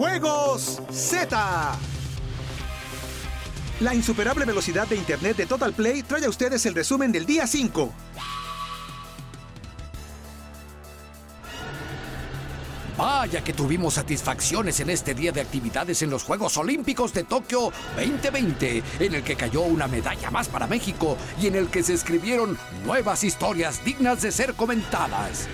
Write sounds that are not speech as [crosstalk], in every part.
Juegos Z. La insuperable velocidad de Internet de Total Play trae a ustedes el resumen del día 5. Vaya que tuvimos satisfacciones en este día de actividades en los Juegos Olímpicos de Tokio 2020, en el que cayó una medalla más para México y en el que se escribieron nuevas historias dignas de ser comentadas.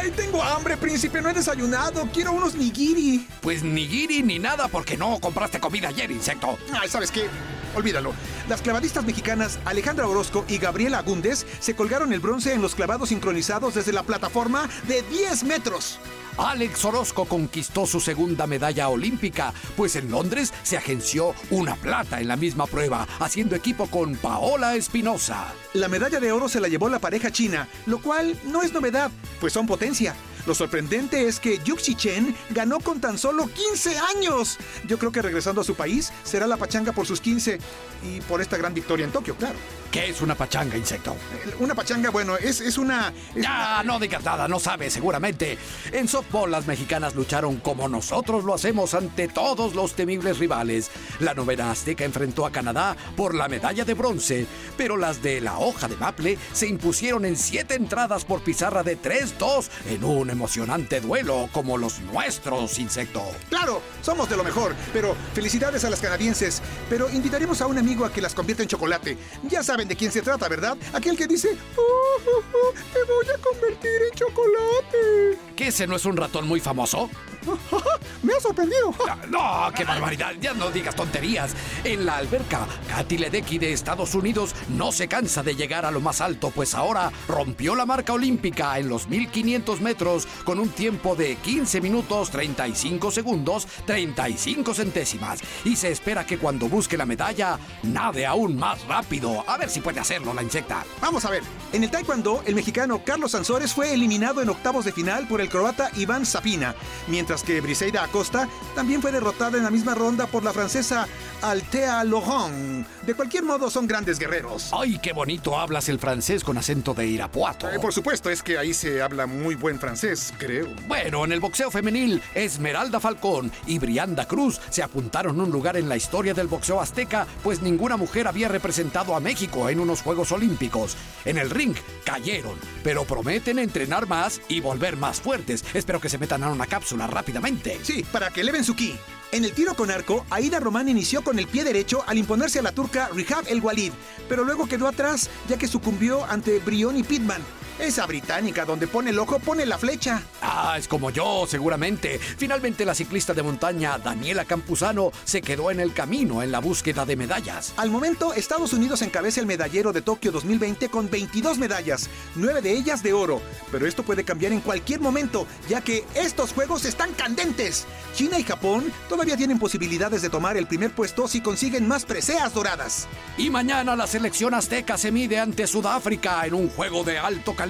¡Ay, tengo hambre, príncipe! No he desayunado. Quiero unos nigiri. Pues ni giri ni nada porque no compraste comida ayer, insecto. Ay, ¿sabes qué? Olvídalo. Las clavadistas mexicanas Alejandra Orozco y Gabriela Agúndez se colgaron el bronce en los clavados sincronizados desde la plataforma de 10 metros. Alex Orozco conquistó su segunda medalla olímpica, pues en Londres se agenció una plata en la misma prueba, haciendo equipo con Paola Espinosa. La medalla de oro se la llevó la pareja china, lo cual no es novedad, pues son potencia. Lo sorprendente es que Yuxi Chen ganó con tan solo 15 años. Yo creo que regresando a su país será la pachanga por sus 15 y por esta gran victoria en Tokio, claro. ¿Qué es una pachanga, insecto? Una pachanga, bueno, es, es una... es Ya, no digas nada, no sabes, seguramente. En las mexicanas lucharon como nosotros lo hacemos ante todos los temibles rivales. La novena azteca enfrentó a Canadá por la medalla de bronce, pero las de la hoja de maple se impusieron en siete entradas por pizarra de 3-2 en un emocionante duelo como los nuestros, insecto. Claro, somos de lo mejor, pero felicidades a las canadienses. Pero invitaremos a un amigo a que las convierta en chocolate. Ya saben de quién se trata, ¿verdad? Aquel que dice, "Oh, oh, oh, me voy a convertir en chocolate. ¿Que ese no es un ratón muy famoso? [laughs] me ha sorprendido. Ah, No, qué barbaridad, ya no digas tonterías. En la alberca, Katy Ledecky de Estados Unidos no se cansa de llegar a lo más alto, pues ahora rompió la marca olímpica en los 1500 metros con un tiempo de 15 minutos 35 segundos 35 centésimas. Y se espera que cuando busque la medalla, nade aún más rápido. A ver si puede hacerlo la insecta. Vamos a ver. En el taekwondo, el mexicano Carlos Sansores fue eliminado en octavos de final por el croata Iván Sapina, mientras que Briseida Acosta también fue derrotada en la misma ronda por la francesa Altea Laurent. De cualquier modo, son grandes guerreros. ¡Ay, qué bonito hablas el francés con acento de Irapuato! Eh, por supuesto, es que ahí se habla muy buen francés, creo. Bueno, en el boxeo femenil, Esmeralda Falcón y Brianda Cruz se apuntaron un lugar en la historia del boxeo azteca, pues ninguna mujer había representado a México en unos Juegos Olímpicos. En el ring cayeron, pero prometen entrenar más y volver más fuertes. Espero que se metan a una cápsula rápidamente. Sí, para que eleven su ki. En el tiro con arco, Aida Román inició con el pie derecho al imponerse a la turca Rihab El Walid, pero luego quedó atrás ya que sucumbió ante Brioni Pittman. Esa británica donde pone el ojo pone la flecha. Ah, es como yo, seguramente. Finalmente la ciclista de montaña Daniela Campuzano se quedó en el camino en la búsqueda de medallas. Al momento, Estados Unidos encabeza el medallero de Tokio 2020 con 22 medallas, 9 de ellas de oro. Pero esto puede cambiar en cualquier momento, ya que estos juegos están candentes. China y Japón todavía tienen posibilidades de tomar el primer puesto si consiguen más preseas doradas. Y mañana la selección azteca se mide ante Sudáfrica en un juego de alto calibre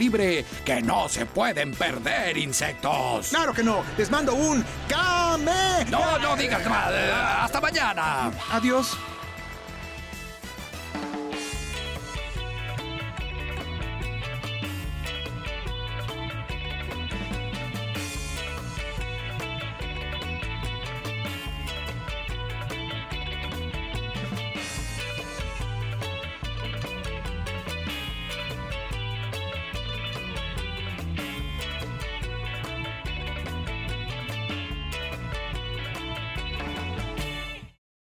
que no se pueden perder, insectos. Claro que no, les mando un Kame. No, no digas más. Hasta mañana. Adiós.